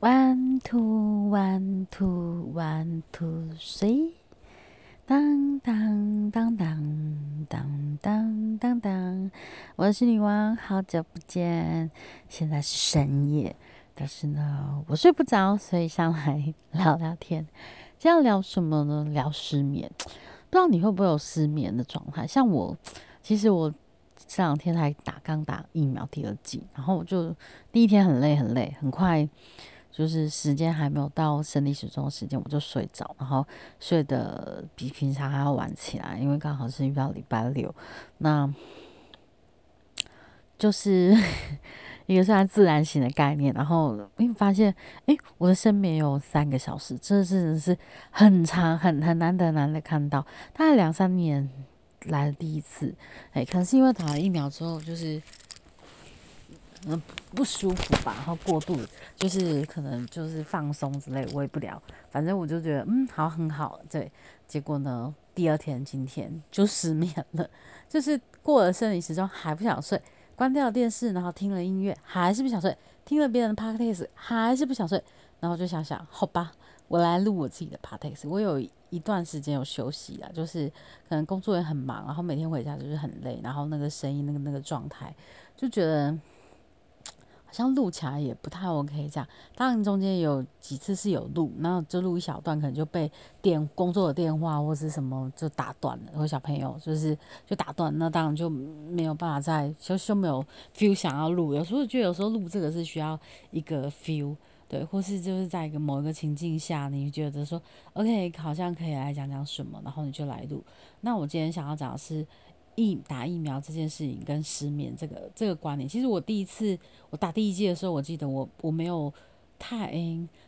One two one two one two three，当当当当当当当当，我是女王，好久不见。现在是深夜，但是呢，我睡不着，所以上来聊聊天。今天聊什么呢？聊失眠。不知道你会不会有失眠的状态？像我，其实我这两天才打刚打疫苗第二剂，然后我就第一天很累很累，很快。就是时间还没有到生理时钟的时间，我就睡着，然后睡得比平常还要晚起来，因为刚好是遇到礼拜六，那就是 一个算自然醒的概念。然后因为发现，哎，我的睡眠有三个小时，这真的是很长，很很难得难得看到，大概两三年来的第一次。哎，可能是因为打了疫苗之后，就是。嗯，不舒服吧？然后过度就是可能就是放松之类，我也不聊。反正我就觉得嗯，好很好。对，结果呢，第二天今天就失眠了，就是过了生理时钟还不想睡，关掉了电视，然后听了音乐还是不想睡，听了别人的 podcast 还是不想睡，然后就想想，好吧，我来录我自己的 podcast。我有一段时间有休息了，就是可能工作也很忙，然后每天回家就是很累，然后那个声音那个那个状态就觉得。好像录起来也不太 OK，这样。当然中间有几次是有录，然后就录一小段，可能就被电工作的电话或是什么就打断了。或小朋友就是就打断，那当然就没有办法再就就没有 feel 想要录。有时候觉得有时候录这个是需要一个 feel，对，或是就是在一个某一个情境下，你觉得说 OK 好像可以来讲讲什么，然后你就来录。那我今天想要讲的是。疫打疫苗这件事情跟失眠这个这个观念，其实我第一次我打第一剂的时候，我记得我我没有太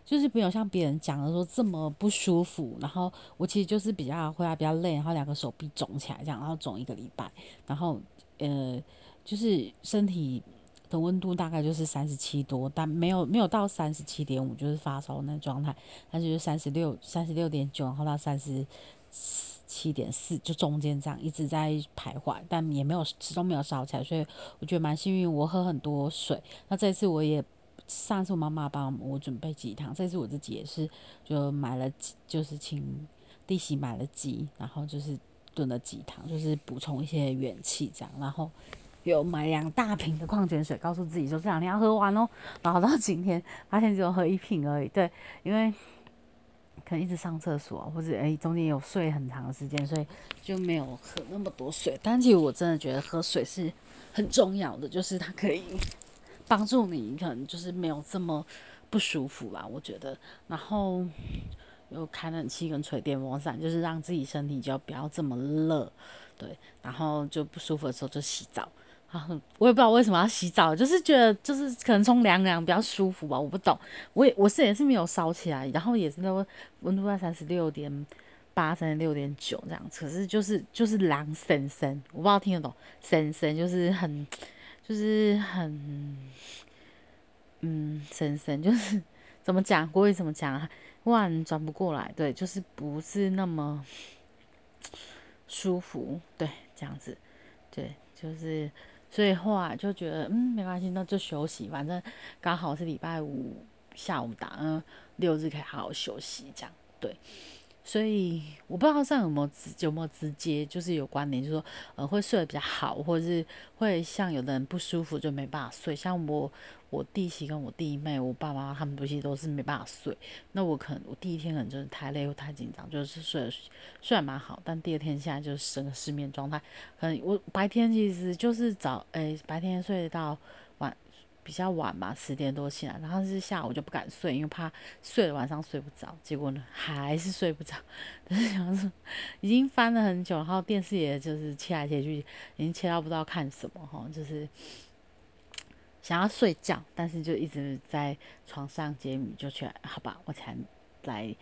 就是没有像别人讲的说这么不舒服，然后我其实就是比较回来比较累，然后两个手臂肿起来这样，然后肿一个礼拜，然后呃就是身体的温度大概就是三十七多，但没有没有到三十七点五，就是发烧那状态，但是就三十六三十六点九，然后到三十。七点四，就中间这样一直在徘徊，但也没有始终没有烧起来，所以我觉得蛮幸运。我喝很多水，那这次我也上次我妈妈帮我准备鸡汤，这次我自己也是就买了鸡就是请弟媳买了鸡，然后就是炖了鸡汤，就是补充一些元气这样。然后有买两大瓶的矿泉水，告诉自己说这两天要喝完哦。然后到今天发现只有喝一瓶而已，对，因为。可能一直上厕所，或者诶中间有睡很长时间，所以就没有喝那么多水。但其实我真的觉得喝水是很重要的，就是它可以帮助你，可能就是没有这么不舒服吧。我觉得，然后又开冷气跟吹电风扇，就是让自己身体就不要这么热，对。然后就不舒服的时候就洗澡。啊，我也不知道为什么要洗澡，就是觉得就是可能冲凉凉比较舒服吧，我不懂。我也我是也是没有烧起来，然后也是那温度在三十六点八、三十六点九这样子，可是就是就是凉森森，我不知道听得懂森森，就是很就是很嗯森森，就是怎么讲国语怎么讲啊？哇，转不过来，对，就是不是那么舒服，对，这样子，对，就是。所以后来就觉得，嗯，没关系，那就休息，反正刚好是礼拜五下午打，嗯，六日可以好好休息，这样对。所以我不知道上有没有直有没有直接就是有关联，就是说呃会睡得比较好，或者是会像有的人不舒服就没办法睡。像我我弟媳跟我弟妹，我爸妈他们其实都是没办法睡。那我可能我第一天可能就是太累或太紧张，就是睡睡得蛮好，但第二天现在就是整个失眠状态。可能我白天其实就是早诶白天睡到。比较晚吧，十点多起来，然后是下午就不敢睡，因为怕睡了晚上睡不着。结果呢，还是睡不着。但是想说，已经翻了很久，然后电视也就是切来切去，已经切到不知道看什么哈，就是想要睡觉，但是就一直在床上接米，就去好吧，我才来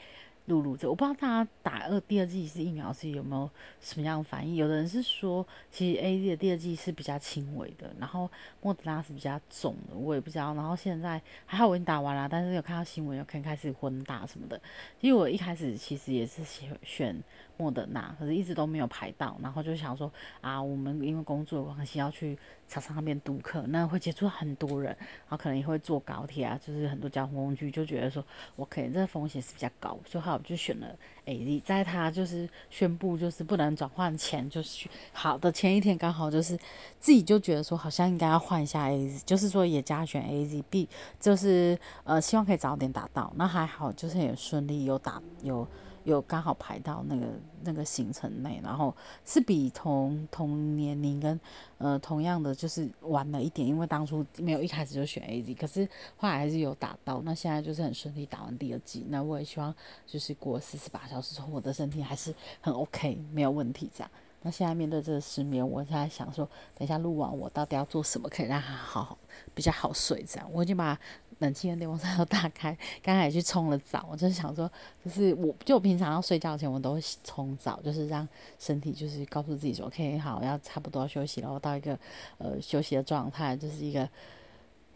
露露这，我不知道大家打二第二剂是疫苗是有没有什么样的反应？有的人是说，其实 A Z 的第二剂是比较轻微的，然后莫德纳是比较重的，我也不知道。然后现在还好我已经打完了，但是有看到新闻，有可能开始混打什么的。因为我一开始其实也是选选莫德纳，可是一直都没有排到，然后就想说啊，我们因为工作的关系要去厂商那边堵客，那会接触到很多人，然后可能也会坐高铁啊，就是很多交通工具，就觉得说我可能这个风险是比较高，所以好就选了 A Z。在他就是宣布就是不能转换前，就是好的前一天刚好就是自己就觉得说好像应该要换一下 A Z，就是说也加选 A Z B，就是呃希望可以早点打到，那还好就是也顺利有打有。有刚好排到那个那个行程内，然后是比同同年龄跟呃同样的就是晚了一点，因为当初没有一开始就选 A Z，可是后来还是有打到，那现在就是很顺利打完第二季，那我也希望就是过四十八小时之后，我的身体还是很 OK，没有问题这样。那现在面对这个失眠，我在想说，等一下录完我到底要做什么可以让他好好比较好睡这样，我已经把。冷气跟电风扇都打开，刚才也去冲了澡。我就是想说，就是我就平常要睡觉前，我都会冲澡，就是让身体就是告诉自己说，OK，好，要差不多休息了，我到一个呃休息的状态，就是一个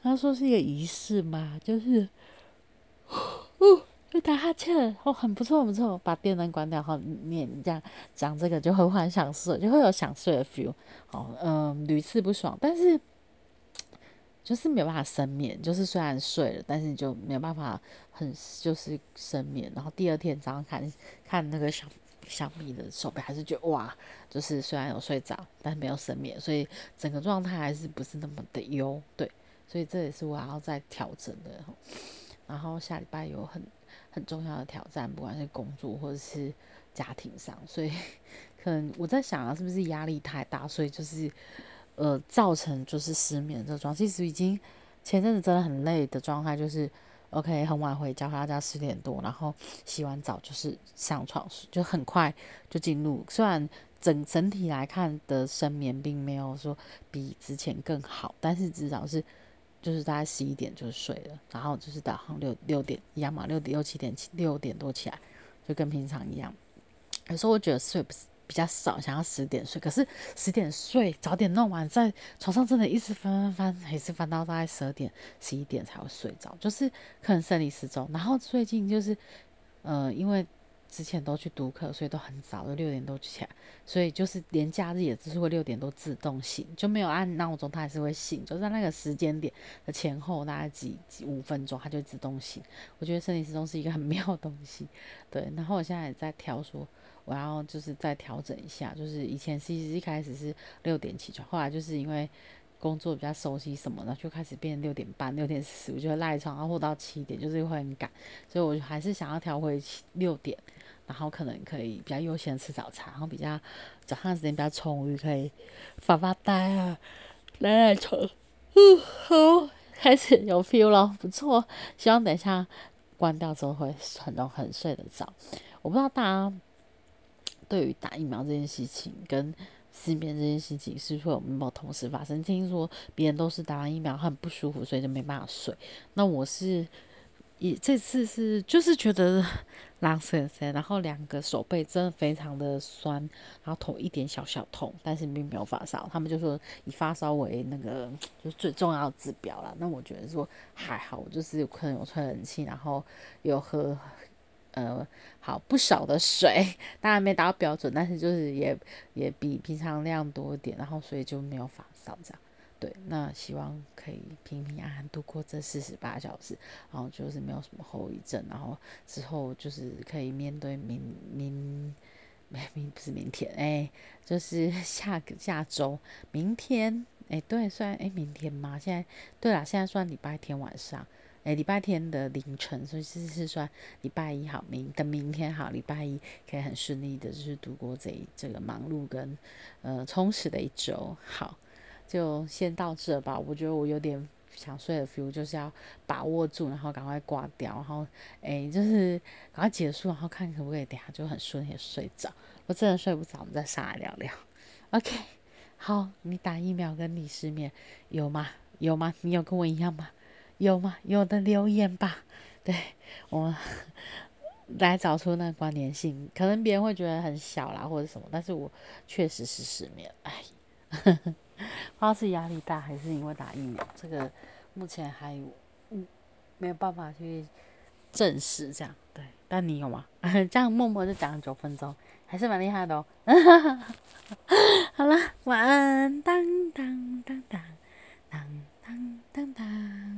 他说是一个仪式嘛，就是哦，就打哈欠，哦，很不错，很不错。把电灯关掉后，念这样讲这个就会很想睡，就会有想睡的 feel。好，嗯，屡次不爽，但是。就是没有办法深眠，就是虽然睡了，但是你就没有办法很就是深眠。然后第二天早上看看那个小小米的手表，还是觉得哇，就是虽然有睡着，但是没有深眠，所以整个状态还是不是那么的优。对，所以这也是我要再调整的。然后下礼拜有很很重要的挑战，不管是工作或者是家庭上，所以 可能我在想啊，是不是压力太大，所以就是。呃，造成就是失眠这状，其实已经前阵子真的很累的状态，就是 OK 很晚回家，回到家十点多，然后洗完澡就是上床，就很快就进入。虽然整整体来看的深眠并没有说比之前更好，但是至少是就是大概十一点就睡了，然后就是早上六六点一样嘛，六点六七点六点多起来，就跟平常一样。有时候我觉得睡不。比较少，想要十点睡，可是十点睡，早点弄完，在床上真的一直翻翻翻，也是翻到大概十二点、十一点才会睡着，就是可能生理时钟。然后最近就是，呃，因为之前都去读课，所以都很早，都六点多起来，所以就是连假日也只是会六点多自动醒，就没有按闹钟，它还是会醒，就在那个时间点的前后大概几几五分钟，它就自动醒。我觉得生理时钟是一个很 妙的东西，对。然后我现在也在调说。我要就是再调整一下，就是以前其实一开始是六点起床，后来就是因为工作比较熟悉什么的，就开始变六点半、六点四十，我就赖床，然后到七点，就是会很赶，所以我还是想要调回六点，然后可能可以比较悠闲吃早餐，然后比较早上时间比较充裕，可以发发呆啊，赖赖床，嗯，好，开始有 feel 了，不错，希望等一下关掉之后会很容很睡得着，我不知道大家。对于打疫苗这件事情跟失眠这件事情，是会有没有同时发生？听说别人都是打完疫苗很不舒服，所以就没办法睡。那我是，也这次是就是觉得狼神神，然后两个手背真的非常的酸，然后头一点小小痛，但是并没有发烧。他们就说以发烧为那个就是最重要的指标了。那我觉得说还好，我就是有可能有吹冷气，然后有喝。呃，好不少的水，当然没达到标准，但是就是也也比平常量多一点，然后所以就没有发烧这样。对，那希望可以平平安安度过这四十八小时，然后就是没有什么后遗症，然后之后就是可以面对明明 明不是明天，哎，就是 下个下周明天，哎，对，算哎明天吗？现在对了，现在算礼拜天晚上。诶，礼拜天的凌晨，所以是是算礼拜一好，明等明天好，礼拜一可以很顺利的，就是度过这这个忙碌跟呃充实的一周。好，就先到这吧。我觉得我有点想睡的 feel，就是要把握住，然后赶快挂掉，然后诶，就是赶快结束，然后看可不可以等下就很顺也睡着。我真的睡不着，我们再上来聊聊。OK，好，你打疫苗跟你失眠有吗？有吗？你有跟我一样吗？有吗？有的留言吧。对我，来找出那个关联性。可能别人会觉得很小啦，或者什么，但是我确实是失眠。哎，不知道是压力大还是因为打疫苗，这个目前还嗯没有办法去证实这样。对，但你有吗？这样默默就讲了九分钟，还是蛮厉害的哦。好了，晚安，当当当当当当当当。